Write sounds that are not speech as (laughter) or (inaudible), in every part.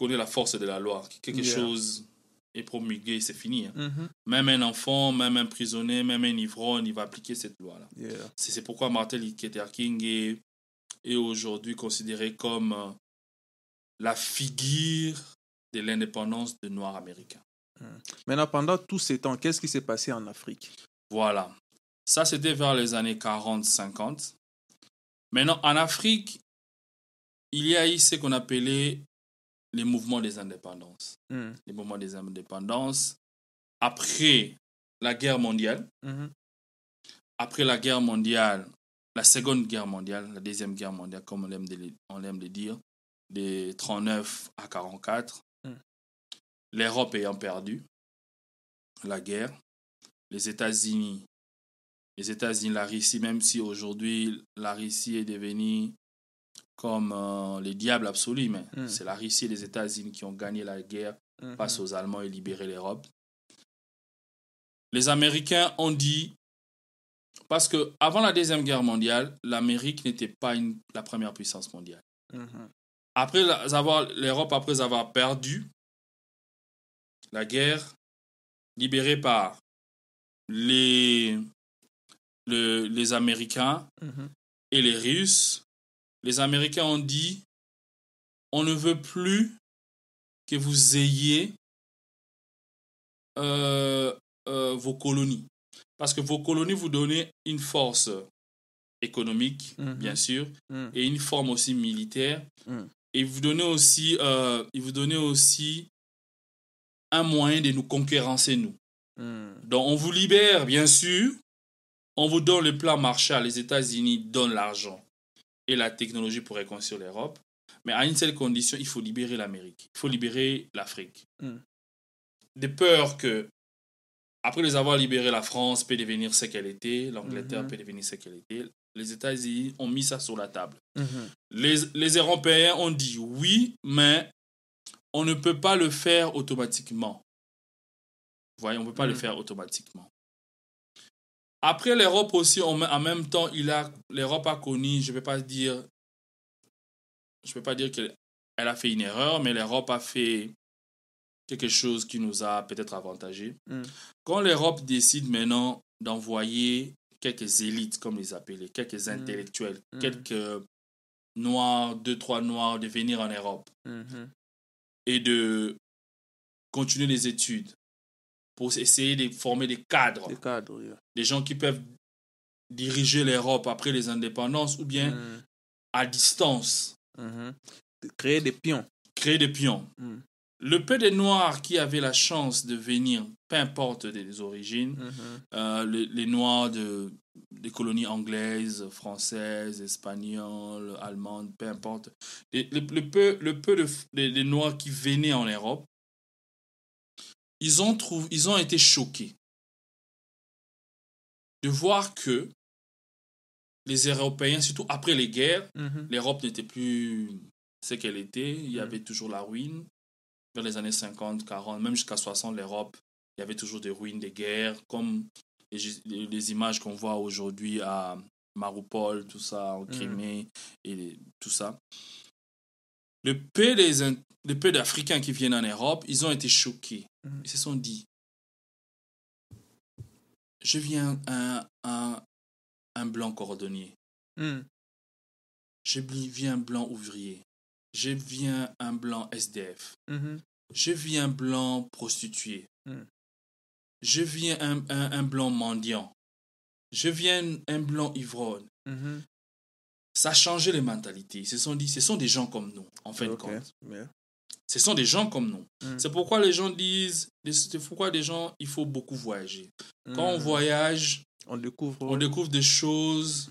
connais la force de la loi. Quelque Yeah. chose est promulgué, c'est fini. hein. Mhm. Même un enfant, même un prisonnier, même un ivrogne, il va appliquer cette loi-là. Yeah. C'est pourquoi Martin Luther King est, est aujourd'hui considéré comme euh, la figure de l'indépendance de Noirs américains. Maintenant, pendant tous ces temps, qu'est-ce qui s'est passé en Afrique? Voilà. Ça, c'était vers les années 40-50. Maintenant, en Afrique, il y a eu ce qu'on appelait les mouvements des indépendances. Mhm. Les mouvements des indépendances. Après la guerre mondiale, Mhm. après la guerre mondiale, la seconde guerre mondiale, la deuxième guerre mondiale, comme on aime de, on aime de dire, de 39 à 44, Mm. l'Europe ayant perdu la guerre, les États-Unis, les États-Unis, la Russie, même si aujourd'hui la Russie est devenue comme euh, les diables absolus, mais Mm. c'est la Russie et les États-Unis qui ont gagné la guerre Mhm. face aux Allemands et libérer l'Europe. Les Américains ont dit, parce que avant la Deuxième Guerre mondiale, l'Amérique n'était pas une- la première puissance mondiale. Mhm. Après avoir, l'Europe, après avoir perdu la guerre, libérée par les, le- les Américains et les Russes, les Américains ont dit on ne veut plus que vous ayez euh, euh, vos colonies. Parce que vos colonies vous donnent une force économique, Mhm. bien sûr, Mhm. et une forme aussi militaire. Mhm. Et vous donnez aussi, euh, ils vous donnez aussi un moyen de nous concurrencer, nous. Donc, on vous libère, bien sûr. On vous donne le plan Marshall. Les États-Unis donnent l'argent et la technologie pour réconcilier l'Europe. Mais à une seule condition, il faut libérer l'Amérique. Il faut libérer l'Afrique. Mm. De peur que, après les avoir libérés, la France peut devenir ce qu'elle était, l'Angleterre Mhm. peut devenir ce qu'elle était. Les États-Unis ont mis ça sur la table. Mhm. Les, les Européens ont dit oui, mais on ne peut pas le faire automatiquement. Vous voyez, on ne peut pas le Mm. faire automatiquement. Après l'Europe aussi, en même temps, il a l'Europe a connu, je ne vais pas dire, je peux pas dire qu'elle elle a fait une erreur, mais l'Europe a fait quelque chose qui nous a peut-être avantagé. Mm. Quand l'Europe décide maintenant d'envoyer quelques élites, comme les appeler, quelques Mm. intellectuels, Mm. quelques noirs, deux, trois noirs, de venir en Europe et de continuer les études pour essayer de former des cadres, Des cadres, yeah. des gens qui peuvent diriger l'Europe après les indépendances ou bien Mhm. à distance, Mhm. De Créer des pions. créer des pions. Mhm. Le peu des Noirs qui avaient la chance de venir, peu importe des origines, Mhm. euh, les, les Noirs de, des colonies anglaises, françaises, espagnoles, allemandes, peu importe, les- le, le peu, le peu de, des- des Noirs qui venaient en Europe, ils ont, ils ont été choqués de voir que les Européens, surtout après les guerres, Mhm. l'Europe n'était plus ce qu'elle était. Il y Mhm. avait toujours la ruine. Vers les années 50, 40, même jusqu'à 60, l'Europe, il y avait toujours des ruines, des guerres, comme les, images qu'on voit aujourd'hui à Mariupol, tout ça, en Crimée, et tout ça. Le peu, des, In- le peu d'Africains qui viennent en Europe, ils ont été choqués. Mhm. Ils se sont dit, je viens un, un, un blanc cordonnier. Mhm. Je viens blanc ouvrier. Je viens un blanc SDF. Mhm. Je viens blanc prostitué. Mm. Je viens un, un, un blanc mendiant. Je viens un blanc ivrogne. Mhm. Ça a changé les mentalités. Ils se sont dit, ce sont des gens comme nous, en fin de Ok. compte. Yeah. Ce sont des gens comme nous. Mm. C'est pourquoi les gens disent, c'est pourquoi les gens, il faut beaucoup voyager. Quand on Mhm. voyage, on découvre. on découvre des choses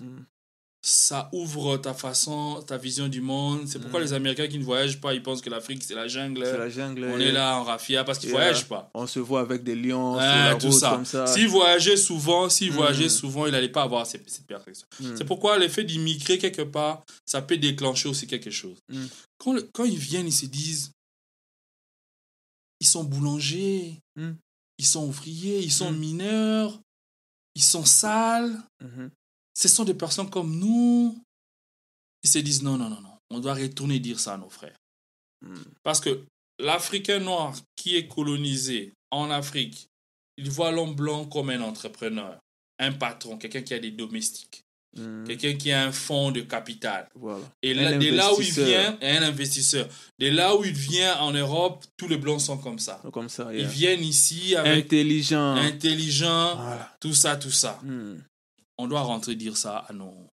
ça ouvre ta façon, ta vision du monde. C'est pourquoi Mm. les Américains qui ne voyagent pas, ils pensent que l'Afrique, c'est la jungle. C'est la jungle. On est là en raffia parce qu'ils ne voyagent pas. On se voit avec des lions sur Hein, la tout route ça. comme ça. S'il voyageait souvent, s'il Mm. voyageait souvent, il n'allait pas avoir ces- cette perfection. C'est pourquoi le fait d'immigrer quelque part, ça peut déclencher aussi quelque chose. Mm. Quand, quand ils viennent, ils se disent, ils sont boulangers, Mm. ils sont ouvriers, ils sont Mm. mineurs, ils sont sales. Mhm. ce sont des personnes comme nous. Ils se disent non, non, non, non. On doit retourner dire ça à nos frères. Mhm. Parce que l'Africain noir qui est colonisé en Afrique, il voit l'homme blanc comme un entrepreneur, un patron, quelqu'un qui a des domestiques, Mhm. quelqu'un qui a un fonds de capital. Voilà. Et là, de là où il vient, un investisseur. De là où il vient en Europe, tous les blancs sont comme ça. Comme ça. Ils viennent ici avec Intelligent. intelligent, Voilà. tout ça, tout ça. Mhm. On doit rentrer dire ça à nos,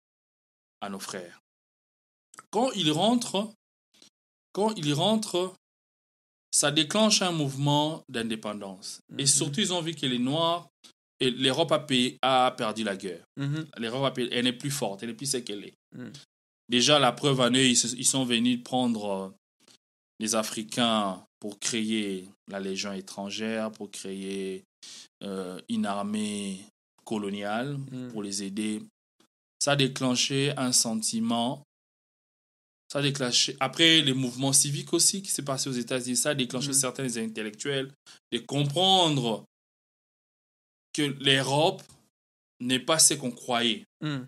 à nos frères. Quand ils rentrent, quand ils rentrent, ça déclenche un mouvement d'indépendance. Et Mhm. surtout, ils ont vu que les Noirs, et l'Europe a, payé- a perdu la guerre. Mhm. L'Europe, a elle n'est plus forte, elle n'est plus ce qu'elle est. Mhm. Déjà, la preuve en est, ils, se- ils sont venus prendre euh, les Africains pour créer la Légion étrangère, pour créer euh, une armée coloniale, Mhm. pour les aider. Ça a déclenché un sentiment. Ça a déclenché. Après, les mouvements civiques aussi qui s'est passé aux États-Unis, ça a déclenché certains intellectuels de comprendre que l'Europe n'est pas ce qu'on croyait Mhm.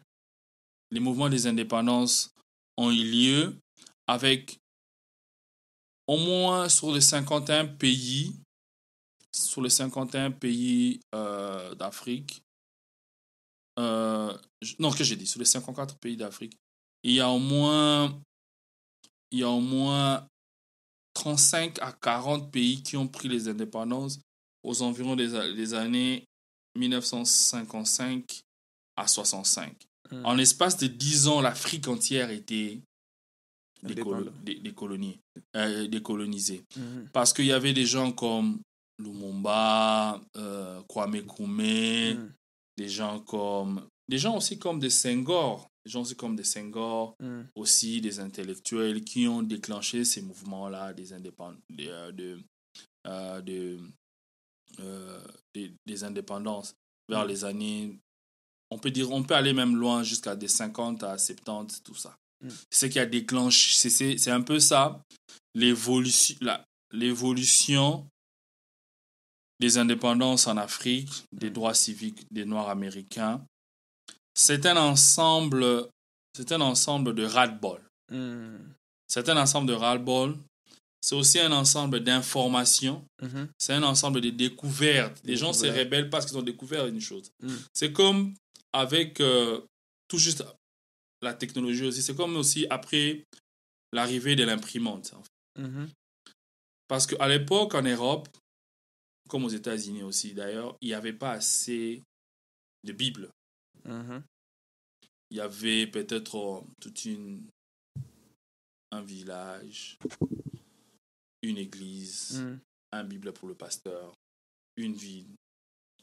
les mouvements des indépendances ont eu lieu avec au moins sur les 51 pays, sur les 51 pays euh, d'Afrique, euh, non, que j'ai dit, sur les 54 pays d'Afrique, il y a au moins, il y a au moins 35 à 40 pays qui ont pris les indépendances aux environs des années 1955 à 65. Mm. En l'espace de 10 ans, l'Afrique entière était dé- euh, décolonisée. Mhm. Parce qu'il y avait des gens comme Lumumba, euh, Kwame Nkrumah, Mhm. des gens comme... Des gens aussi comme des Senghor, des gens aussi comme des Senghor, Mhm. aussi des intellectuels qui ont déclenché ces mouvements-là des indépendants, euh, de, euh, de, des, des indépendances vers Mm. les années. On peut dire, on peut aller même loin jusqu'à des 50 à 70, tout ça. Mm. C'est ce qui a déclenché, c'est- c'est c'est un peu ça, l'évolution, la- l'évolution des indépendances en Afrique, des Mm. droits civiques des Noirs américains. C'est un ensemble, c'est un ensemble de ras-le-bol. Mhm. C'est un ensemble de ras-le-bol. C'est aussi un ensemble d'informations. Mhm. C'est un ensemble de découvertes. Les gens se rebellent parce qu'ils ont découvert une chose. Mm. C'est comme avec euh, tout juste la technologie aussi. C'est comme aussi après l'arrivée de l'imprimante. en fait. Mhm. Parce qu'à l'époque, en Europe, comme aux États-Unis aussi d'ailleurs, il n'y avait pas assez de Bibles. Mhm. Il y avait peut-être euh, toute une un village, une église, Mhm. un Bible pour le pasteur, une ville,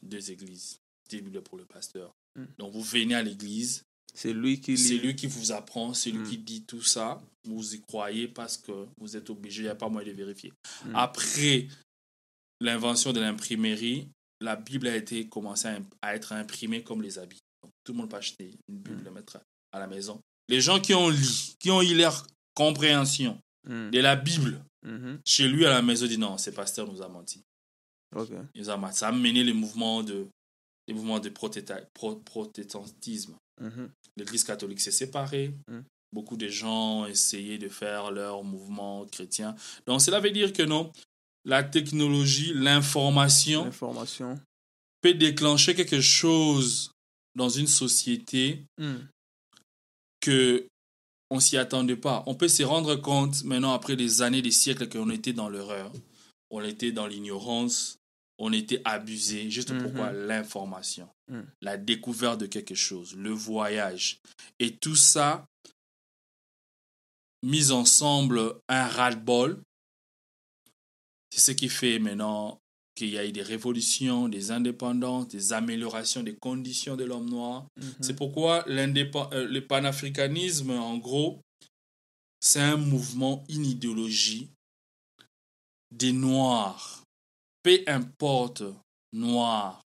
deux églises, des Bibles pour le pasteur. Mm. Donc vous venez à l'église, C'est lui qui c'est lui qui vous apprend, c'est lui Mm. qui dit tout ça, vous y croyez parce que vous êtes obligé, il n'y a pas moyen de vérifier. Mm. Après l'invention de l'imprimerie, la Bible a été commencée à, être imprimée comme les habits. Donc, tout le monde peut acheter une Bible, Mm. la mettre à la maison. Les gens qui ont lu, qui ont eu leur compréhension de la Bible, Mhm. chez lui à la maison, dit non, ce pasteur nous a menti. Ok. Il nous a menti. Ça a mené les mouvements de, les mouvements de pro- protestantisme. Mhm. L'Église catholique s'est séparée. Mm. Beaucoup de gens ont essayé de faire leur mouvement chrétien. Donc cela veut dire que non, la technologie, l'information peut déclencher quelque chose dans une société Mhm. que on s'y attendait pas. On peut se rendre compte maintenant après des années, des siècles qu'on était dans l'erreur, on était dans l'ignorance, on était abusé. Juste Mhm. pourquoi l'information, Mhm. la découverte de quelque chose, le voyage et tout ça mis ensemble un ras-le-bol. C'est ce qui fait maintenant qu'il y a eu des révolutions, des indépendances, des améliorations des conditions de l'homme noir. Mhm. C'est pourquoi euh, le panafricanisme, en gros, c'est un mouvement, une idéologie des Noirs. Peu importe noir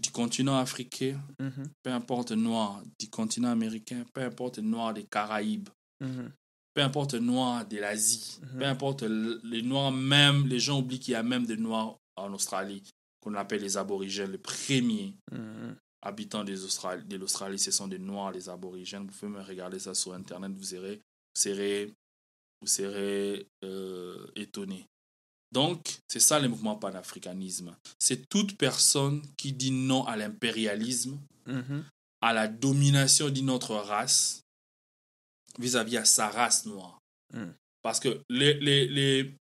du continent africain, Mhm. peu importe noir du continent américain, peu importe noir des Caraïbes, Mhm. Peu importe noir de l'Asie, Mhm. peu importe les noirs même, les gens oublient qu'il y a même des noirs en Australie, qu'on appelle les aborigènes, les premiers Mhm. habitants des Austral- de l'Australie, ce sont des Noirs, les aborigènes. Vous pouvez me regarder ça sur Internet, vous serez, vous serez, vous serez euh, étonné. Donc, c'est ça le mouvement panafricanisme. C'est toute personne qui dit non à l'impérialisme, Mhm. à la domination d'une autre race vis-à-vis à sa race noire. Mm. Parce que les, les, les,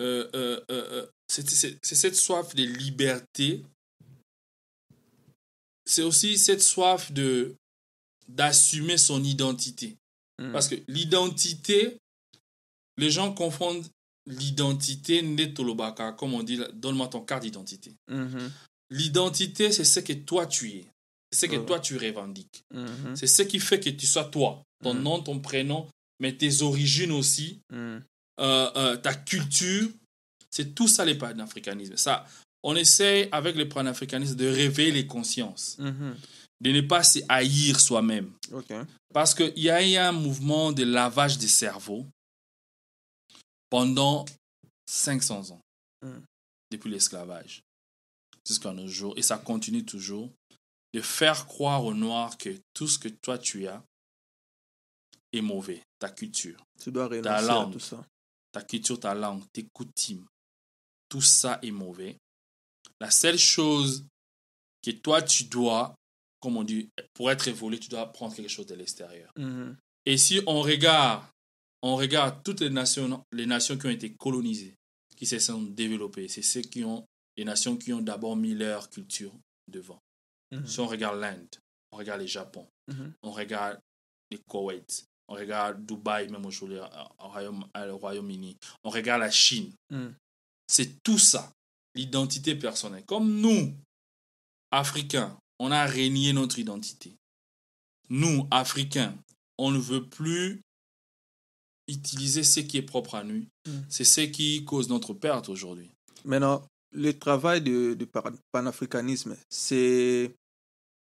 euh, euh, euh, c'est cette soif de liberté. C'est aussi cette soif de d'assumer son identité. Mm. Parce que l'identité, les gens confondent l'identité netolobaka, comme on dit, donne-moi ton carte d'identité. Mhm. L'identité, c'est ce que toi tu es. C'est ce que toi tu revendiques. Mhm. C'est ce qui fait que tu sois toi. Ton Mhm. nom, ton prénom, mais tes origines aussi, Mm. euh, euh, ta culture. C'est tout ça les panafricanismes. Ça, on essaie avec le panafricanisme de réveiller les consciences, Mhm. de ne pas se haïr soi-même. Parce qu'il y a eu un mouvement de lavage des cerveaux pendant 500 ans, Mm. depuis l'esclavage jusqu'à nos jours. Et ça continue toujours de faire croire aux Noirs que tout ce que toi tu as est mauvais. Ta culture, Tu dois renoncer à langue. tout ça. ta culture, ta langue, tes coutumes, tout ça est mauvais. La seule chose que toi tu dois, comme on dit, pour être évolué, tu dois prendre quelque chose de l'extérieur. Mhm. Et si on regarde, on regarde toutes les nations, les nations qui ont été colonisées, qui se sont développées, c'est ceux qui ont, les nations qui ont d'abord mis leur culture devant. Mhm. Si on regarde l'Inde, on regarde le Japon, Mhm. on regarde le Koweït, on regarde Dubaï, même aujourd'hui, au Royaume- au Royaume-Uni, on regarde la Chine. Mhm. C'est tout ça, l'identité personnelle. Comme nous, Africains, on a régné notre identité. Nous, Africains, on ne veut plus utiliser ce qui est propre à nous. Mm. C'est ce qui cause notre perte aujourd'hui. Maintenant, le travail de, de panafricanisme, c'est,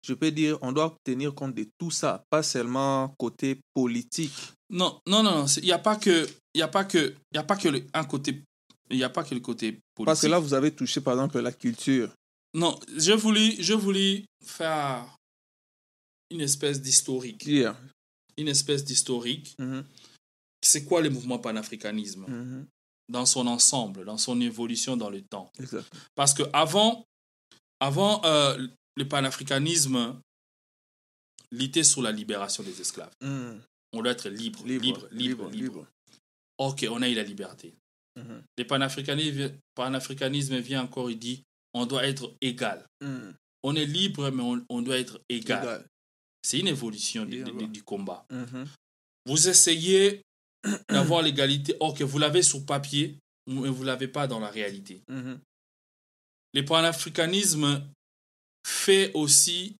je peux dire, on doit tenir compte de tout ça, pas seulement côté politique. Non, non, non, il n'y a pas que, il y a pas que, il y a pas que le, un côté, il n'y a pas que le côté politique. Parce que là, vous avez touché, par exemple, la culture. Non, je voulais, je voulais faire une espèce d'historique. Yeah. Une espèce d'historique. Mhm. C'est quoi le mouvement panafricanisme? Mhm. dans son ensemble, dans son évolution dans le temps Exact. Parce que avant, avant euh, le panafricanisme luttait sur la libération des esclaves. Mhm. On doit être libre, libre, libre, libre. libre. Ok, on a eu la liberté. Mhm. Le panafricanisme, panafricanisme vient encore, il dit, on doit être égal. Mhm. On est libre, mais on, on doit être égal. Égal. C'est une évolution du, combat. Vous essayez (clears throat) d'avoir l'égalité, or que vous l'avez sur papier, mais vous ne l'avez pas dans la réalité. Le panafricanisme fait aussi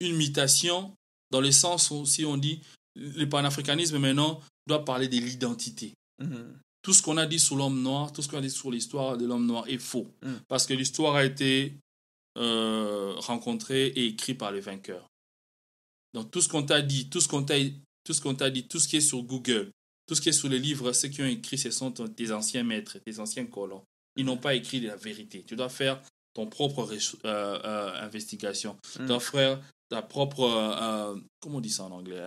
une mutation dans le sens où si on dit le panafricanisme maintenant doit parler de l'identité. Mhm. Tout ce qu'on a dit sur l'homme noir, tout ce qu'on a dit sur l'histoire de l'homme noir est faux. Mm. Parce que l'histoire a été euh, rencontrée et écrite par les vainqueurs. Donc tout ce qu'on t'a dit, tout ce qu'on t'a tout ce qu'on t'a dit, tout ce qui est sur Google, tout ce qui est sur les livres, ceux qui ont écrit, ce sont tes anciens maîtres, tes anciens colons. Ils n'ont pas écrit de la vérité. Tu dois faire ton propre euh, euh, investigation. Mm. dois faire ta propre, euh, comment on dit ça en anglais,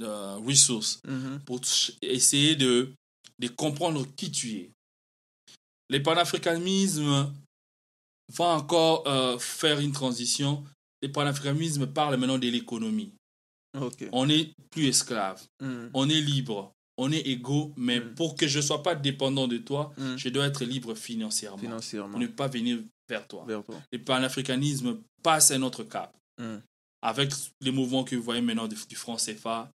resource Mhm. pour essayer de, de comprendre qui tu es. Le panafricanisme va encore euh, faire une transition. Le panafricanisme parle maintenant de l'économie. Ok. On n'est plus esclave, Mhm. on est libre, on est égaux, mais Mm. pour que je ne sois pas dépendant de toi, Mhm. je dois être libre financièrement Financièrement. pour ne pas venir vers toi. Vers toi. Le panafricanisme passe un autre cap Mhm. avec les mouvements que vous voyez maintenant du, du franc CFA.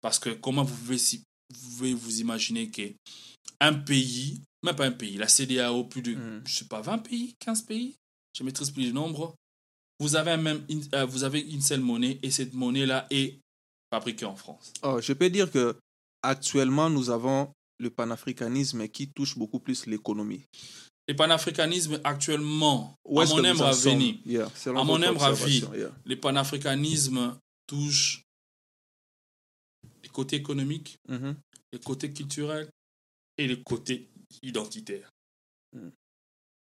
Parce que comment vous pouvez, si- vous pouvez vous imaginer que un pays, même pas un pays, la CDAO, plus de, je sais pas, 20 pays, 15 pays, je maîtrise plus le nombre, vous avez, même, une- euh, vous avez une seule monnaie et cette monnaie-là est fabriquée en France. Oh, je peux dire que actuellement, nous avons le panafricanisme qui touche beaucoup plus l'économie. Le panafricanisme actuellement, à mon Yeah, selon À mon yeah. le panafricanisme touche le côté économique, Mhm. le côté culturel et le côté identitaire. Mm.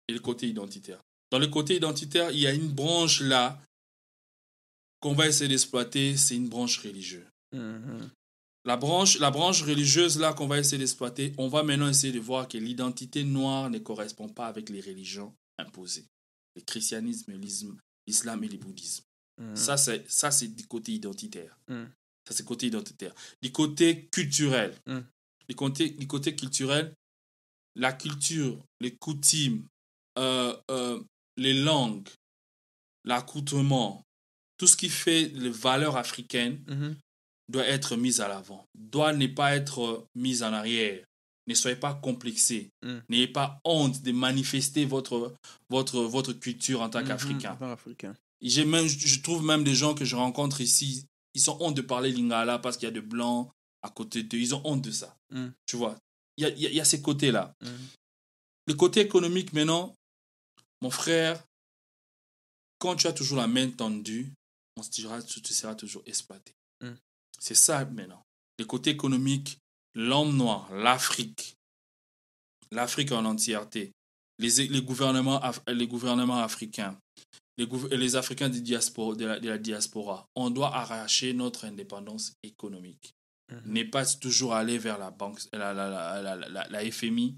Et le côté identitaire. Dans le côté identitaire, il y a une branche là qu'on va essayer d'exploiter, c'est une branche religieuse. Mhm. La branche, la branche religieuse là qu'on va essayer d'exploiter, on va maintenant essayer de voir que l'identité noire ne correspond pas avec les religions imposées. Le christianisme, l'islam- et le bouddhisme. Mhm. Ça, c'est ça, c'est du côté identitaire. Mm. Ça, c'est côté identitaire. Du côté culturel. Mm. Du, côté, du côté culturel, la culture, les coutumes, euh, euh, les langues, l'accoutrement, tout ce qui fait les valeurs africaines. Doit être mis à l'avant, doit ne pas être mis en arrière. Ne soyez pas complexés. Mm. N'ayez pas honte de manifester votre, votre, votre culture en tant qu'Africain. En tant qu'Africain. J'ai même, je trouve même des gens que je rencontre ici, ils sont honte de parler lingala parce qu'il y a de blancs à côté d'eux. Ils ont honte de ça. Mm. Tu vois, il y a, il y a- il y a ces côtés-là. Le côté économique, maintenant, mon frère, quand tu as toujours la main tendue, on se dira, tu, tu seras toujours exploité. Mm. C'est ça maintenant. Le côté économique, l'homme noir, l'Afrique, l'Afrique en entièreté, les, les, gouvernements, les gouvernements africains, les, Africains diaspora, de, la, de la diaspora, on doit arracher notre indépendance économique. Mhm. n'est pas toujours aller vers la banque, la, la, la, la, la, la FMI,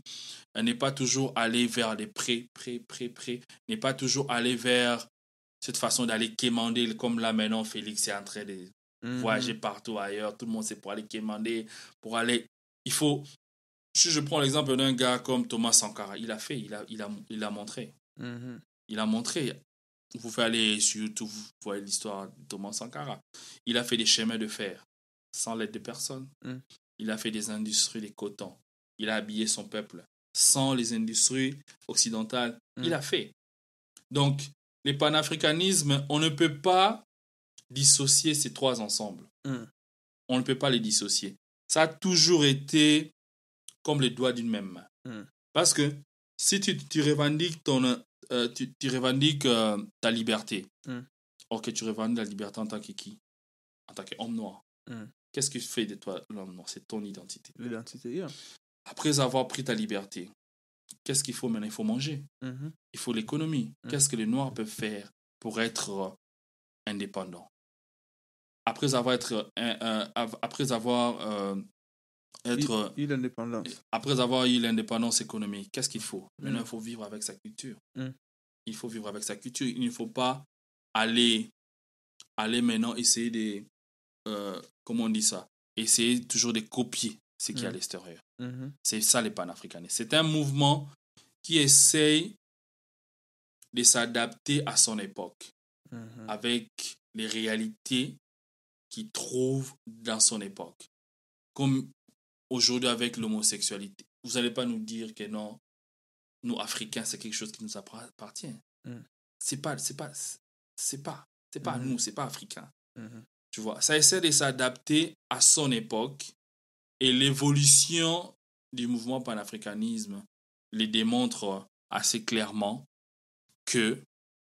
n'est pas toujours aller vers les prêts, prêts, prêts, prêts, n'est pas toujours aller vers cette façon d'aller quémander, comme là maintenant Félix est en train de Mhm. voyager partout ailleurs, tout le monde c'est pour aller quémander, pour aller... Il faut... Si je prends l'exemple d'un gars comme Thomas Sankara, il a fait, il a, il a, il a montré. Mhm. Il a montré. Vous pouvez aller sur YouTube, vous voyez l'histoire de Thomas Sankara. Il a fait des chemins de fer sans l'aide de personne. Mm. Il a fait des industries de coton. Il a habillé son peuple sans les industries occidentales. Mm. Il a fait. Donc, les panafricanismes, on ne peut pas dissocier ces trois ensembles. Mm. On ne peut pas les dissocier. Ça a toujours été comme les doigts d'une même main. Mm. Parce que si tu, tu revendiques, ton, euh, tu, tu revendiques euh, ta liberté, Mm. que tu revendiques la liberté en tant que qui? En tant qu'homme noir. Mm. Qu'est-ce qui fait de toi l'homme noir? C'est ton identité. L'identité, yeah. Après avoir pris ta liberté, qu'est-ce qu'il faut maintenant? Il faut manger. Mhm. Il faut l'économie. Mm. Qu'est-ce que les Noirs peuvent faire pour être euh, indépendants? Après avoir, être, euh, euh, après avoir, euh, être, euh, Il, il indépendance. après avoir eu l'indépendance économique, qu'est-ce qu'il faut? Maintenant, Mm. il faut vivre avec sa culture. Mm. Il faut vivre avec sa culture. Il ne faut pas aller, aller maintenant essayer de, euh, comment on dit ça? Essayer toujours de copier ce qu'il y a à Mm. l'extérieur. Mhm. C'est ça les panafricanistes. C'est un mouvement qui essaye de s'adapter à son époque, Mhm. avec les réalités qu'il trouve dans son époque. Comme aujourd'hui avec l'homosexualité. Vous n'allez pas nous dire que non, nous Africains, c'est quelque chose qui nous appartient. Mm. C'est pas, c'est pas, c'est pas, c'est pas Mhm. nous, c'est pas africain. Mhm. Tu vois, ça essaie de s'adapter à son époque et l'évolution du mouvement panafricanisme les démontre assez clairement que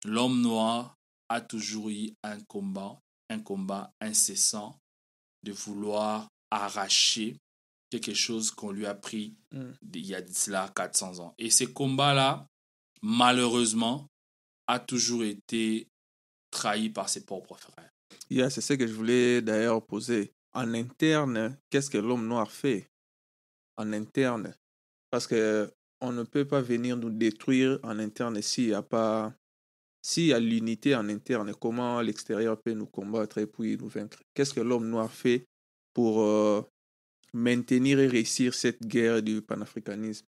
l'homme noir a toujours eu un combat, un combat incessant de vouloir arracher quelque chose qu'on lui a pris Mm. il y a cela 400 ans. Et ce combat-là, malheureusement, a toujours été trahi par ses propres frères. Yeah, c'est ce que je voulais d'ailleurs poser. En interne, qu'est-ce que l'homme noir fait En interne? Parce que on ne peut pas venir nous détruire en interne s'il n'y a pas. S'il y a l'unité en interne, comment l'extérieur peut nous combattre et puis nous vaincre? Qu'est-ce que l'homme noir fait pour euh, maintenir et réussir cette guerre du panafricanisme?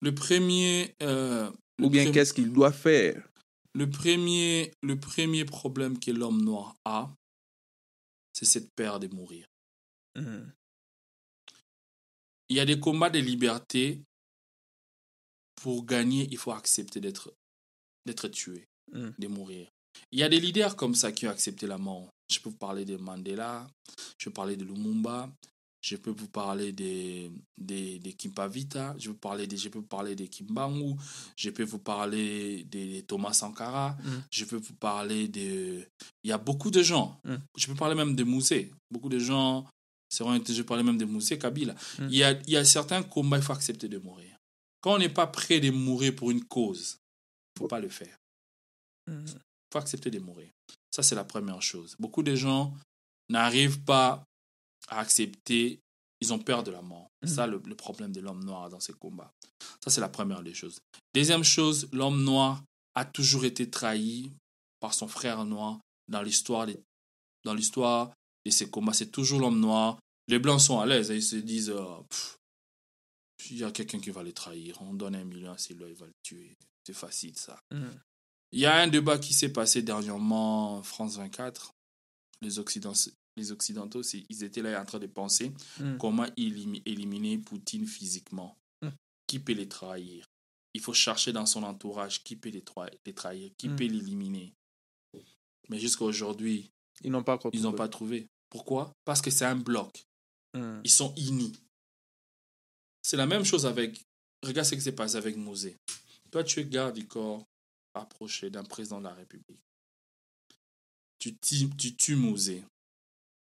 Le premier, euh, le Ou bien qu'est-ce qu'il doit faire? le premier, le premier problème que l'homme noir a, c'est cette peur de mourir. Mhm. Il y a des combats de liberté. Pour gagner, il faut accepter d'être d'être tué, Mm. de mourir. Il y a des leaders comme ça qui ont accepté la mort. Je peux vous parler de Mandela, je peux parler de Lumumba, je peux vous parler de, de, de Kimpavita, je peux, parler de, je peux vous parler de Kimbangu, je peux vous parler de Thomas Sankara, Mm. je peux vous parler de... Il y a beaucoup de gens. Mm. Je peux parler même de Moussé. Beaucoup de gens seront... Je parlais même de Moussé Kabila. Mm. Il, y a, il y a certains combats, il faut accepter de mourir. Quand on n'est pas prêt de mourir pour une cause, il ne faut pas le faire. Il faut accepter de mourir. Ça, c'est la première chose. Beaucoup de gens n'arrivent pas à accepter, ils ont peur de la mort. C'est ça le, le problème de l'homme noir dans ces combats. Ça, c'est la première des choses. Deuxième chose, l'homme noir a toujours été trahi par son frère noir dans l'histoire des- dans l'histoire de ces combats. C'est toujours l'homme noir. Les blancs sont à l'aise. et Ils se disent, euh, Pff, il y a quelqu'un qui va les trahir. On donne un million à celui-là, il va le tuer. C'est facile, ça. Mm. Il y a un débat qui s'est passé dernièrement en France 24. Les, Occident- les Occidentaux, ils étaient là en train de penser Mm. comment élimi- éliminer Poutine physiquement. Mm. Qui peut les trahir? Il faut chercher dans son entourage qui peut les, tra- les trahir, qui peut l'éliminer. Mais jusqu'à aujourd'hui, Ils n'ont pas pas trouvé. Pourquoi? Parce que c'est un bloc. Ils sont unis. C'est la même chose avec. Regarde ce qui s'est passé avec Mosé. Toi, tu es garde du corps approché d'un président de la République. Tu, tues Mosé.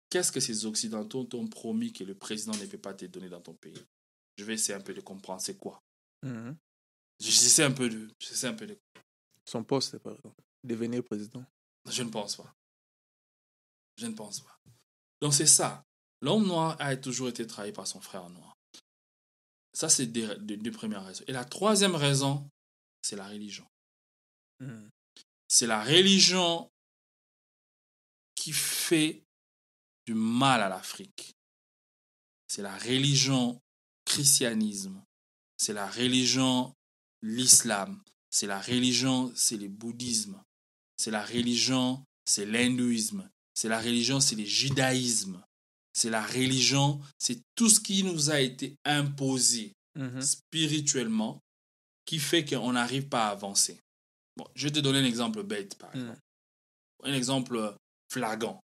Qu'est-ce que ces Occidentaux t'ont promis que le président ne peut pas te donner dans ton pays? Je vais essayer un peu de comprendre c'est quoi? Mhm. J'essaie un peu de. J'essaie un peu de. Son poste, par exemple. Devenir président. Je ne pense pas. Je ne pense pas. Donc c'est ça. L'homme noir a toujours été trahi par son frère noir. Ça, c'est des, premières raisons. Et la troisième raison, c'est la religion. Mm. C'est la religion qui fait du mal à l'Afrique. C'est la religion christianisme. C'est la religion l'islam. C'est la religion, c'est le bouddhisme. C'est la religion, c'est l'hindouisme. C'est la religion, c'est le judaïsme. C'est la religion, c'est tout ce qui nous a été imposé Mhm. spirituellement qui fait qu'on n'arrive pas à avancer. Bon, je vais te donner un exemple bête, par Mm. exemple. Un exemple flagrant.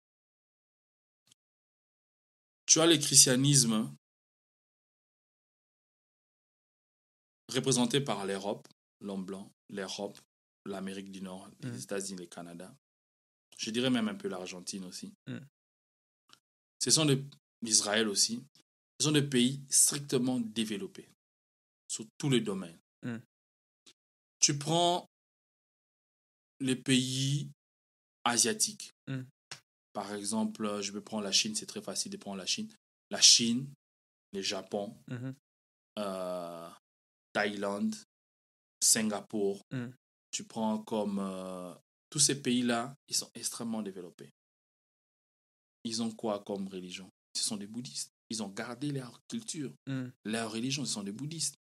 Tu as le christianisme représenté par l'Europe, l'homme blanc, l'Europe, l'Amérique du Nord, les Mm. États-Unis, le Canada. Je dirais même un peu l'Argentine aussi. Ce sont des, l'Israël aussi. Ce sont des pays strictement développés sur tous les domaines. Mm. Tu prends les pays asiatiques. Mm. Par exemple, euh, je vais prendre la Chine, c'est très facile de prendre la Chine. La Chine, le Japon, Mhm. euh, Thaïlande, Singapour. Mm. Tu prends comme euh, tous ces pays-là, ils sont extrêmement développés. Ils ont quoi comme religion? Ce sont des bouddhistes. Ils ont gardé leur culture, Mm. leur religion, ce sont des bouddhistes.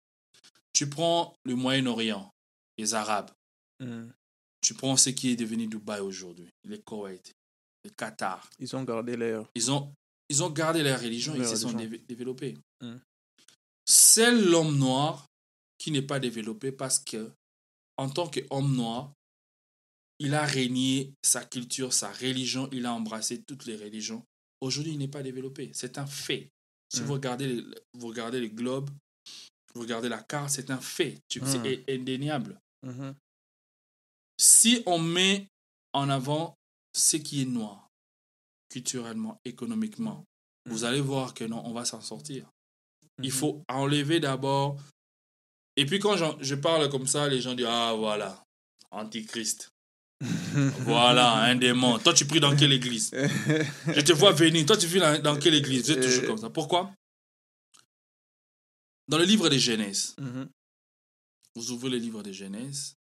Tu prends le Moyen-Orient, les Arabes. Mm. Tu prends ce qui est devenu Dubaï aujourd'hui, les Koweït, le Qatar. Ils ont gardé leur. Ils ont, ils ont gardé leur religion et ils se sont développés. Mm. C'est l'homme noir qui n'est pas développé parce que, en tant qu'homme noir, il a régné sa culture, sa religion, il a embrassé toutes les religions. Aujourd'hui, il n'est pas développé. C'est un fait. Si Mm. vous, regardez les, vous regardez les globes, vous regardez la carte, c'est un fait. C'est indéniable. Mhm. Si on met en avant ce qui est noir, culturellement, économiquement, vous allez voir que non, on va s'en sortir. Il faut enlever d'abord. Et puis quand j'en- je parle comme ça, les gens disent Ah voilà, Antichrist. (laughs) Voilà, un démon. Toi, tu pries dans quelle église? Je te vois venir. Toi, tu vis dans, dans quelle église? C'est toujours comme ça. Pourquoi? Dans le livre de Genèse, Mhm. vous ouvrez le livre de Genèse.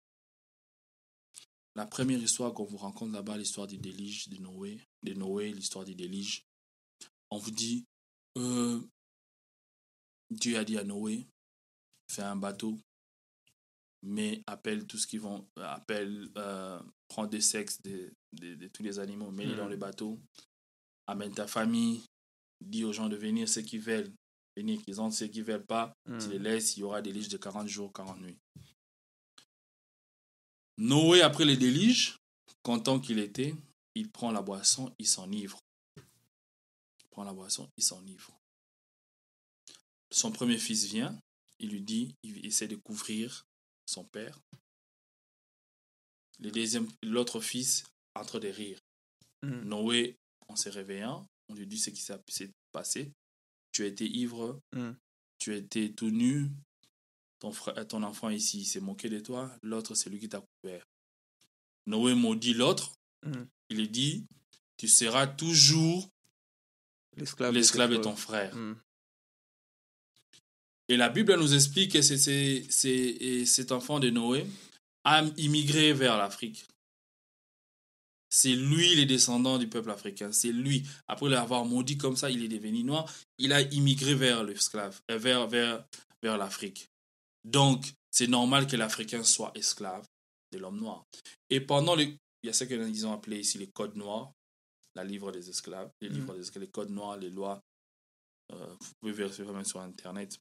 La première histoire qu'on vous rencontre là-bas, l'histoire du déluge de Noé, de Noé, l'histoire du déluge. On vous dit, euh, Dieu a dit à Noé, fais un bateau, mais appelle tout ce qui vont, appelle, euh, prends des sexes de, de- de tous les animaux, mets-les dans Mhm. le bateau, amène ta famille, dis aux gens de venir, ceux qui veulent venir, qu'ils entrent, ceux qui veulent pas, tu les laisses, il y aura des déluge de 40 jours, 40 nuits. Noé, après les déluge, content qu'il était, il prend la boisson, il s'enivre. Il prend la boisson, il s'enivre. Son premier fils vient, il lui dit, il essaie de couvrir son père. Le deuxième, l'autre fils, entre de rire. Mm. Noé, en se réveillant, on lui dit ce qui s'est passé. Tu as été ivre, Mm. tu as été tout nu, ton, frère, ton enfant ici s'est moqué de toi, l'autre c'est lui qui t'a couvert. Noé maudit l'autre, Mm. il lui dit, tu seras toujours L'esclave était ton frère. Et la Bible nous explique que et cet enfant de Noé a immigré vers l'Afrique. C'est lui les descendants du peuple africain. C'est lui. Après l'avoir maudit comme ça, il est devenu noir. Il a immigré vers l'esclave, euh, vers, vers, vers l'Afrique. Donc, c'est normal que l'Africain soit esclave de l'homme noir. Et pendant les... Il y a ce que ils ont appelé ici les codes noirs, la livre des esclaves, les Mhm. livres des esclaves, les codes noirs, les lois. Euh, vous pouvez vérifier même sur Internet.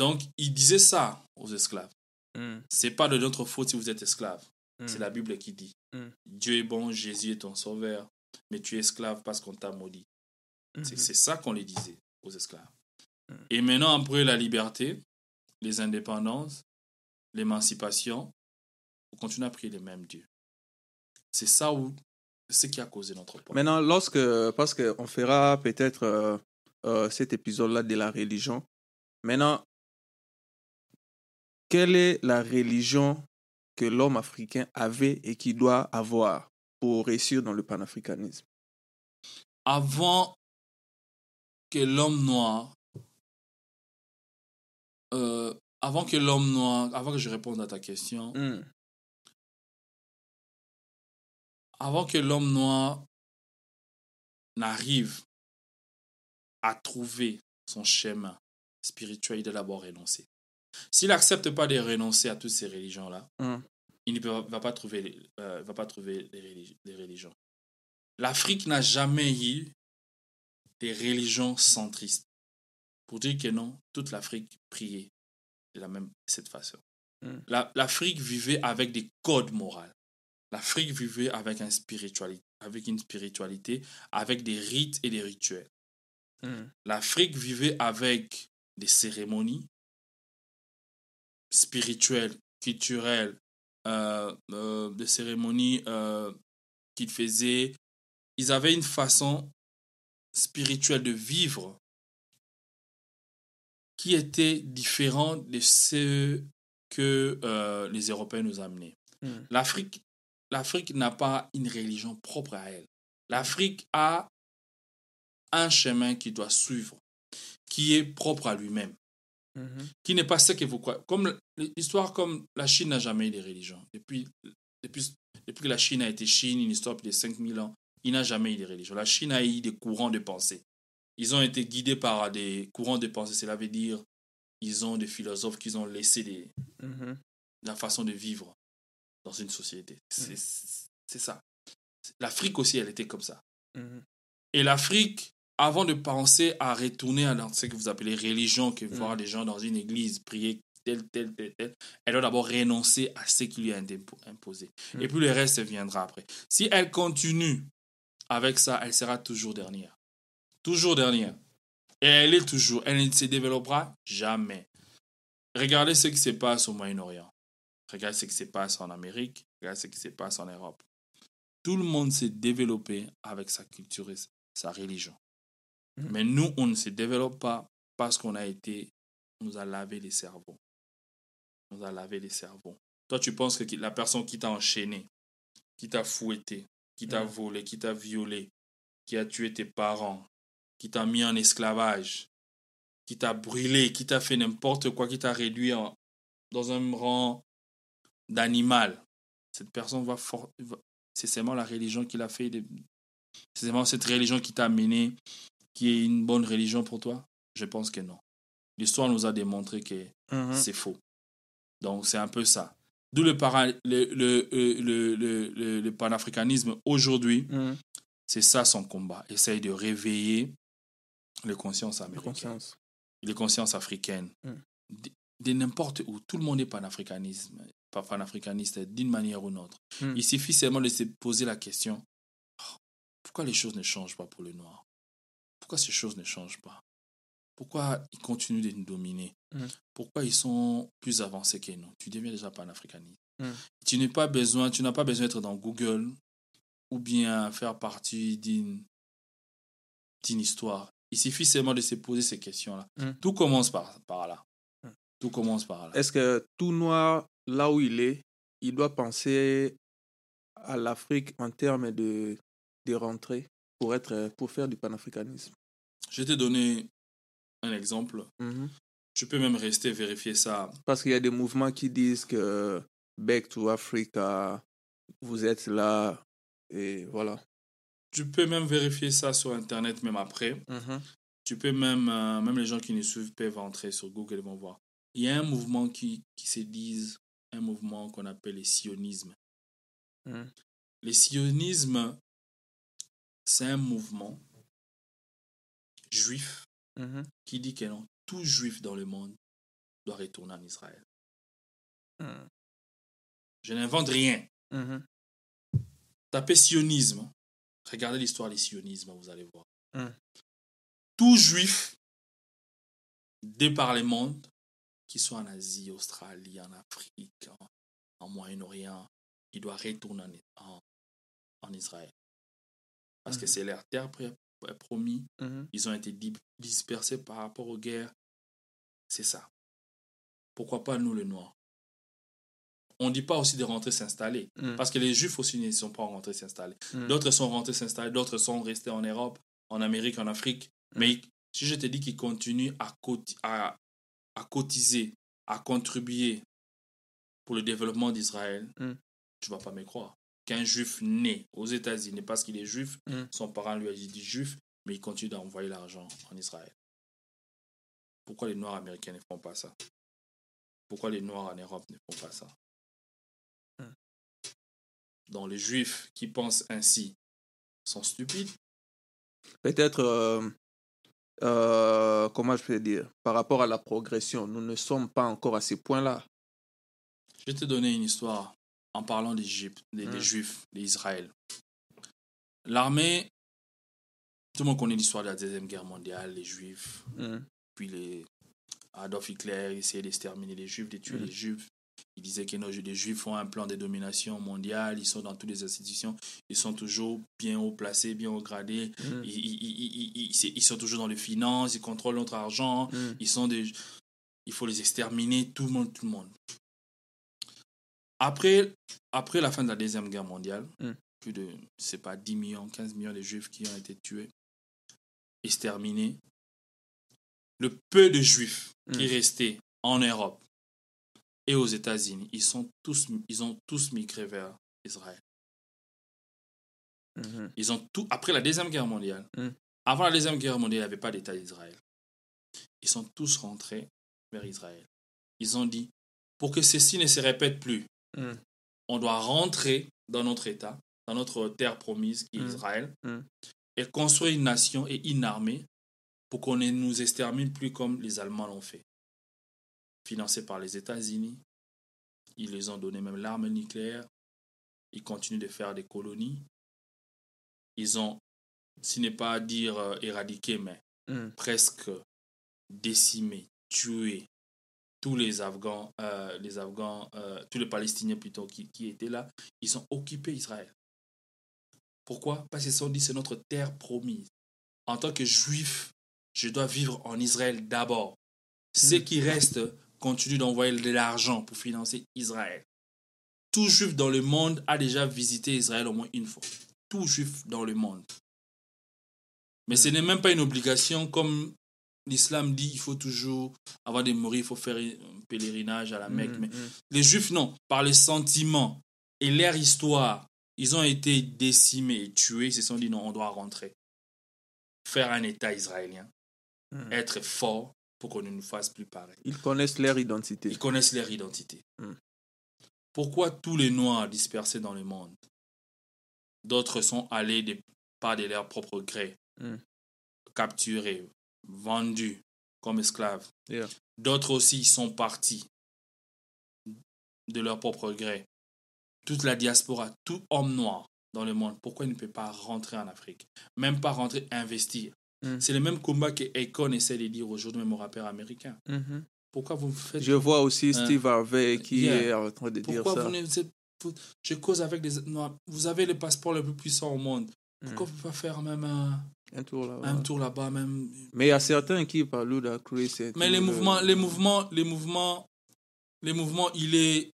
Donc, il disait ça aux esclaves. Mm. C'est pas de notre faute si vous êtes esclave. Mm. C'est la Bible qui dit. Mm. Dieu est bon, Jésus est ton sauveur, mais tu es esclave parce qu'on t'a maudit. C'est Mhm. c'est ça qu'on les disait aux esclaves. Mm. Et maintenant, après la liberté, les indépendances, l'émancipation, on continue à prier les mêmes dieux. C'est ça où ce qui a causé notre problème. Maintenant, lorsque, parce qu'on fera peut-être euh, euh, cet épisode-là de la religion. Maintenant, quelle est la religion que l'homme africain avait et qui doit avoir pour réussir dans le panafricanisme? Avant que l'homme noir, euh, avant que l'homme noir, avant que je réponde à ta question, Mm. avant que l'homme noir n'arrive à trouver son chemin spirituel, il doit d'abord renoncer. S'il n'accepte pas de renoncer à toutes ces religions-là, Mm. il ne peut- va pas trouver, les- euh, va pas trouver les, religi- les religions. L'Afrique n'a jamais eu des religions centristes. Pour dire que non, toute l'Afrique priait de la même cette façon. Mm. La- L'Afrique vivait avec des codes moraux. L'Afrique vivait avec, un spiritualité, avec une spiritualité, avec des rites et des rituels. Mm. L'Afrique vivait avec des cérémonies spirituelles, culturelles, euh, euh, des cérémonies euh, qu'ils faisaient. Ils avaient une façon spirituelle de vivre qui était différente de ce que euh, les Européens nous amenaient. Mm. L'Afrique, l'Afrique n'a pas une religion propre à elle. L'Afrique a un chemin qu'il doit suivre, qui est propre à lui-même, Mhm. qui n'est pas ce que vous croyez. Comme l'histoire, comme la Chine n'a jamais eu de religion. Depuis, depuis, depuis que la Chine a été Chine, une histoire de 5000 ans, il n'a jamais eu de religion. La Chine a eu des courants de pensée. Ils ont été guidés par des courants de pensée. Cela veut dire ils ont des philosophes qui ont laissé des, Mhm. la façon de vivre dans une société. C'est c'est ça. L'Afrique aussi, elle était comme ça. Mhm. Et l'Afrique, avant de penser à retourner à dans ce que vous appelez religion, que Mm. voir des gens dans une église prier tel, tel, tel, tel, elle doit d'abord renoncer à ce qui lui impo- imposé. Mm. Et puis le reste viendra après. Si elle continue avec ça, elle sera toujours dernière. Toujours dernière. Et elle est toujours. Elle ne se développera jamais. Regardez ce qui se passe au Moyen-Orient. Regardez ce qui se passe en Amérique. Regardez ce qui se passe en Europe. Tout le monde s'est développé avec sa culture et sa religion. Mhm. Mais nous, on ne se développe pas parce qu'on a été, on nous a lavé les cerveaux. On nous a lavé les cerveaux. Toi, tu penses que la personne qui t'a enchaîné, qui t'a fouetté, qui t'a Mhm. volé, qui t'a violé, qui a tué tes parents, qui t'a mis en esclavage, qui t'a brûlé, qui t'a fait n'importe quoi, qui t'a réduit en- dans un rang d'animal, cette personne va, va- c'est seulement la religion qui l'a fait, c'est seulement cette religion qui t'a amené, qui est une bonne religion pour toi? Je pense que non. L'histoire nous a démontré que Mhm. c'est faux. Donc c'est un peu ça. D'où le, para- le, le, euh, le, le, le- panafricanisme aujourd'hui, Mhm. c'est ça son combat. Essaye de réveiller les consciences américaines conscience. les consciences africaines, Mm. de, de n'importe où. Tout le monde est panafricanisme, panafricaniste d'une manière ou d'une autre. Il suffit seulement de se poser la question oh, pourquoi les choses ne changent pas pour le noir? Pourquoi ces choses ne changent pas? Pourquoi ils continuent de nous dominer? Mm. Pourquoi ils sont plus avancés que nous? Tu deviens déjà panafricaniste. Mm. Tu n'as pas besoin, tu n'as pas besoin d'être dans Google ou bien faire partie d'une d'une histoire. Il suffit seulement de se poser ces questions-là. Mm. Tout commence par, par là. Tout commence par là. Est-ce que tout noir, là où il est, il doit penser à l'Afrique en termes de, de rentrée pour, être, pour faire du panafricanisme? Je vais te donner un exemple. Mhm. Je peux même rester vérifier ça. Parce qu'il y a des mouvements qui disent que Back to Africa, vous êtes là, et voilà. Tu peux même vérifier ça sur Internet, même après. Mhm. Tu peux même, euh, même les gens qui nous suivent peuvent entrer sur Google et vont voir. Il y a un mouvement qui, qui se disent, un mouvement qu'on appelle les sionismes. Mhm. Les sionismes, c'est un mouvement juif Mhm. qui dit que non, tout juif dans le monde doit retourner en Israël. Mhm. Je n'invente rien. Mhm. Tapez sionisme. Regardez l'histoire des sionismes, vous allez voir. Mm. Tout juif, de par le monde, qui soit en Asie, Australie, en Afrique, en, en Moyen-Orient, il doit retourner en, en- en Israël. Parce que Mhm. c'est leur terre pr- pr- promis. Mhm. Ils ont été di- dispersés par rapport aux guerres. C'est ça. Pourquoi pas nous, les Noirs? On ne dit pas aussi de rentrer s'installer. Mhm. Parce que les Juifs aussi ne sont pas rentrés s'installer. Mhm. D'autres sont rentrés s'installer, d'autres sont restés en Europe, en Amérique, en Afrique. Mais si je te dis qu'ils continuent à, à, à cotiser, à contribuer pour le développement d'Israël, tu vas pas me croire. Qu'un juif né aux États-Unis, parce qu'il est juif, Mm. son parent lui a dit juif, mais il continue d'envoyer l'argent en Israël. Pourquoi les Noirs américains ne font pas ça? Pourquoi les Noirs en Europe ne font pas ça? Mm. Donc les Juifs qui pensent ainsi sont stupides. Peut-être, euh, euh, comment je peux dire, par rapport à la progression, nous ne sommes pas encore à ce point-là. Je vais te donner une histoire en parlant d'Égypte, des, des Mm. Juifs, d'Israël. L'armée, tout le monde connaît l'histoire de la Deuxième Guerre mondiale, les Juifs, Mhm. puis les Adolf Hitler essayait d'exterminer les Juifs, de tuer Mm. les Juifs. Il disait que nos, les Juifs ont un plan de domination mondiale, ils sont dans toutes les institutions, ils sont toujours bien haut placés, bien haut gradés, ils, sont toujours dans les finances, ils contrôlent notre argent, ils sont des il faut les exterminer tout le monde tout le monde après après la fin de la deuxième guerre mondiale Mm. plus de c'est pas 10 millions 15 millions de juifs qui ont été tués exterminés le peu de juifs qui Mm. restaient en Europe et aux États-Unis ils sont tous ils ont tous migré vers Israël Mhm. ils ont tout après la deuxième guerre mondiale. Avant la deuxième guerre mondiale, il n'y avait pas d'État d'Israël. Ils sont tous rentrés vers Israël. Ils ont dit pour que ceci ne se répète plus, Mm. on doit rentrer dans notre État, dans notre terre promise qui est Mm. Israël, Mm. et construire une nation et une armée pour qu'on ne nous extermine plus comme les Allemands l'ont fait. Financés par les États-Unis, ils les ont donné même l'arme nucléaire. Ils continuent de faire des colonies. Ils ont, si n'est pas dire euh, éradiqué, mais presque décimé, tué tous les Afghans, euh, les Afghans, euh, tous les Palestiniens plutôt qui, qui étaient là. Ils ont occupé Israël. Pourquoi? Parce qu'ils se sont dit c'est notre terre promise. En tant que juif, je dois vivre en Israël d'abord. Ceux Mm. qui restent continuent d'envoyer de l'argent pour financer Israël. Tout juif dans le monde a déjà visité Israël au moins une fois. Tout juif dans le monde. Mais ce n'est même pas une obligation comme l'islam dit, il faut toujours, avant de mourir, il faut faire un pèlerinage à la Mecque. Mhm. Mais Mhm. les Juifs, non. Par les sentiments et leur histoire, ils ont été décimés et tués. Ils se sont dit, non, on doit rentrer. Faire un État israélien. Mhm. Être fort pour qu'on ne nous fasse plus pareil. Ils connaissent leur identité. Ils connaissent leur identité. Mm. Pourquoi tous les Noirs dispersés dans le monde D'autres sont allés de, par de leur propre gré, Mm. capturés, vendus comme esclaves. Yeah. D'autres aussi sont partis de leur propre gré. Toute la diaspora, tout homme noir dans le monde, pourquoi il ne peut pas rentrer en Afrique? Même pas rentrer, investir. Mm. C'est le même combat que Akon essaie de dire aujourd'hui, même au rappeur américain. Mhm. Pourquoi vous faites Je vois aussi Steve Harvey qui Yeah. est en train de dire pourquoi ça. vous ne je cause avec des noirs. Vous avez le passeport le plus puissant au monde. Pourquoi Mm. vous ne pouvez pas faire même un, Un tour là. un tour là-bas même Mais il y a certains qui parlent de et Mais les le- mouvements, les mouvements, les mouvements, les mouvements, il est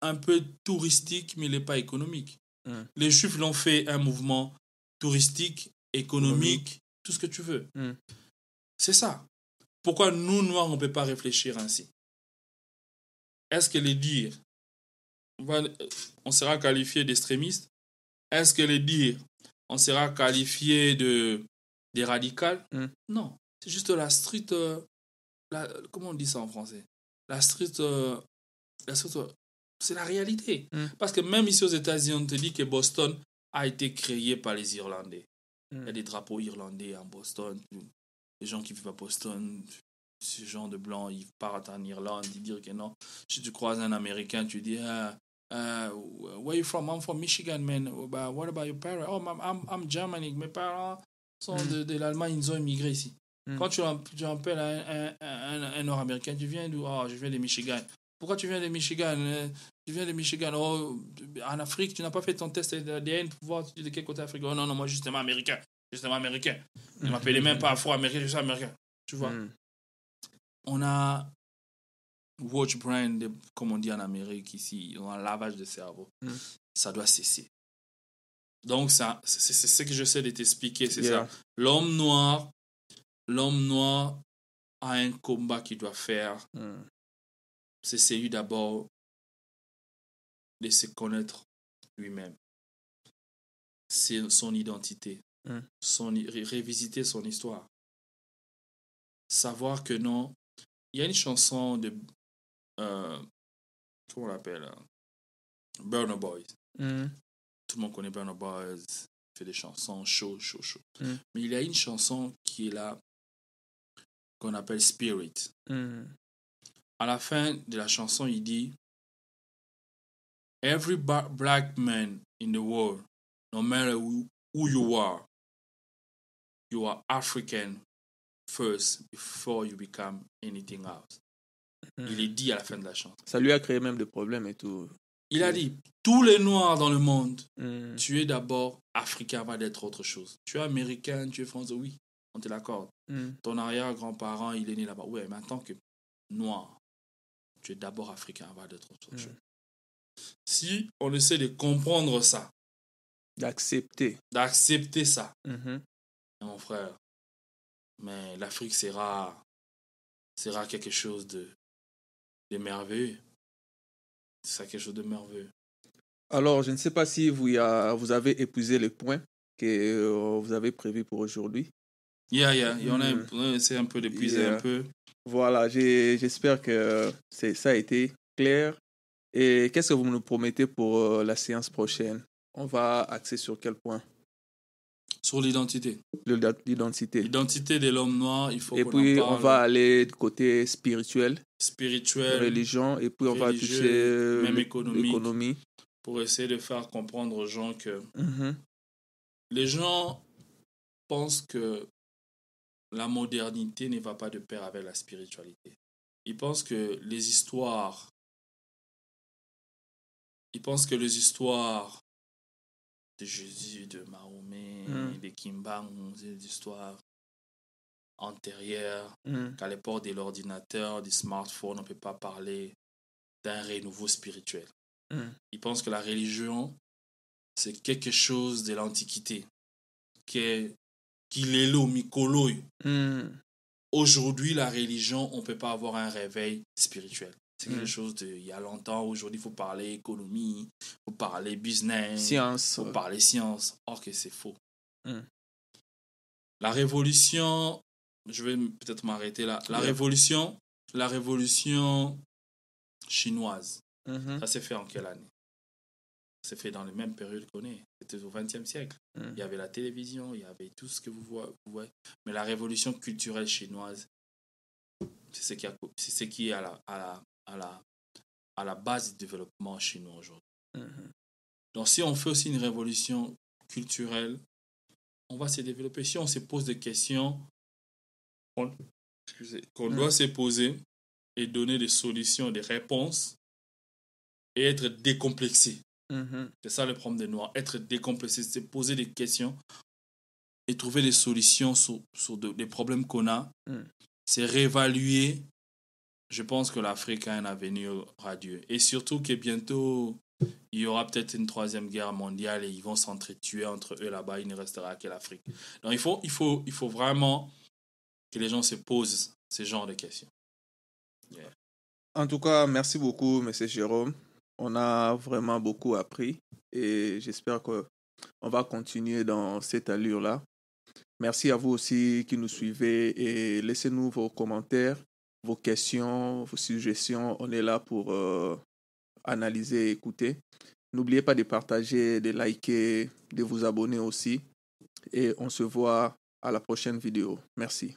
un peu touristique, mais il n'est pas économique. Mm. Les Juifs l'ont fait un mouvement touristique, économique, tout ce que tu veux. Mm. C'est ça. Pourquoi nous, Noirs, on ne peut pas réfléchir ainsi? Est-ce que les dire, on sera qualifié d'extrémiste Est-ce que les dire, on sera qualifié de des radicales Mm. Non, c'est juste la street. euh, la- comment on dit ça en français? La street. euh, la street, euh, c'est la réalité. Mm. Parce que même ici aux États-Unis, on te dit que Boston a été créé par les Irlandais. Il y a des drapeaux irlandais en Boston. Les gens qui vivent à Boston, ces gens de blancs, ils partent en Irlande, ils disent que non. Si tu croises un Américain, tu dis, ah, ah, where you from? I'm from Michigan, man. Oh, bah, what about your parents? Oh, I'm, I'm, Germanic. Mes parents sont Mm. de, de l'Allemagne, ils ont immigré ici. Mm. Quand tu, tu appelles un, un, un, un Nord-Américain, tu viens d'où? Oh, je viens de Michigan. Pourquoi tu viens de Michigan? Euh, Tu viens de Michigan. Oh, en Afrique, tu n'as pas fait ton test d'ADN pour voir de quel côté Afrique. Oh non, non, moi, justement américain. Justement américain. Ne m'appelez même pas afro-américain, je suis américain. Tu vois? Mm. On a watch brain, comme on dit en Amérique ici, on a un lavage de cerveau. Mm. Ça doit cesser. Donc, ça, c'est ce que j'essaie de t'expliquer, c'est Yeah. ça. L'homme noir, l'homme noir a un combat qu'il doit faire. Mm. C'est celui d'abord de se connaître lui-même. C'est son identité. Mm. Son, ré- révisiter son histoire. Savoir que non. Il y a une chanson de. Euh, comment on l'appelle hein? Burner Boys. Mm. Tout le monde connaît Burner Boys. Il fait des chansons chaud, chaud, chaud. Mm. Mais il y a une chanson qui est là qu'on appelle Spirit. Mm. À la fin de la chanson, il dit Every black man in the world, no matter who, who you are, you are African first before you become anything else. Mm. Il est dit à la fin de la chanson. Ça lui a créé même des problèmes et tout. Il a dit Tous les noirs dans le monde, Mm. tu es d'abord africain avant d'être autre chose. Tu es américain, tu es français, oui, on te l'accorde. Mm. Ton arrière-grand-parent, il est né là-bas. Ouais, mais en tant que noir, tu es d'abord africain avant d'être autre Mm. chose. Si on essaie de comprendre ça, D'accepter. d'accepter ça, Mhm. mon frère, mais l'Afrique sera, sera quelque chose de, de merveilleux. C'est quelque chose de merveilleux. Alors, je ne sais pas si vous, y a- vous avez épuisé les points que euh, vous avez prévus pour aujourd'hui. Yeah, yeah, il y en a, Mm. on essaie un peu d'épuiser Yeah. un peu. Voilà, j'espère que c'est- ça a été clair. Et qu'est-ce que vous nous promettez pour euh, la séance prochaine? On va axer sur quel point? Sur l'identité. L'identité. L'identité de l'homme noir, il faut Et puis, en on va aller du côté spirituel, spirituel, religion, et puis on va toucher euh, même l'économie. pour essayer de faire comprendre aux gens que Mhm. les gens pensent que la modernité ne va pas de pair avec la spiritualité. Ils pensent que les histoires, ils pensent que les histoires de Jésus, de Mahomet, Mm. de Kimbang, des histoires antérieures, Mhm. qu'à l'époque de l'ordinateur, du smartphone, on ne peut pas parler d'un renouveau spirituel. Mm. Ils pensent que la religion, c'est quelque chose de l'Antiquité, qui est qu'il est là, Mikolo. Mhm. Aujourd'hui, la religion, on ne peut pas avoir un réveil spirituel. C'est quelque Mm. chose de, il y a longtemps. Aujourd'hui, il faut parler économie, il faut parler business, il Science. faut parler science. Or que c'est faux. Mm. La révolution, je vais peut-être m'arrêter là. La Ouais. révolution, la révolution chinoise, Mhm. ça s'est fait en quelle année? Ça s'est fait dans les mêmes périodes qu'on est. C'était au XXe siècle. Mm. Il y avait la télévision, il y avait tout ce que vous voyez. vous voyez. Mais la révolution culturelle chinoise, c'est ce qui, a- c'est ce qui est à la, à, la, à, la, à la base du développement chinois aujourd'hui. Mhm. Donc si on fait aussi une révolution culturelle, on va se développer. Si on se pose des questions qu'on Mm. doit se poser et donner des solutions, des réponses et être décomplexé. Mhm. C'est ça le problème des Noirs. Être décomplexé, c'est poser des questions et trouver des solutions sur, sur de- des problèmes qu'on a. C'est réévaluer. Je pense que l'Afrique a un avenir radieux. Et surtout que bientôt, il y aura peut-être une troisième guerre mondiale et ils vont s'entretuer entre eux là-bas, il ne restera que l'Afrique. Donc il faut, il, faut, il faut vraiment que les gens se posent ce genre de questions. En tout cas, merci beaucoup, M. Jérôme. On a vraiment beaucoup appris et j'espère qu'on va continuer dans cette allure-là. Merci à vous aussi qui nous suivez et laissez-nous vos commentaires, vos questions, vos suggestions. On est là pour euh, analyser et écouter. N'oubliez pas de partager, de liker, de vous abonner aussi. Et on se voit à la prochaine vidéo. Merci.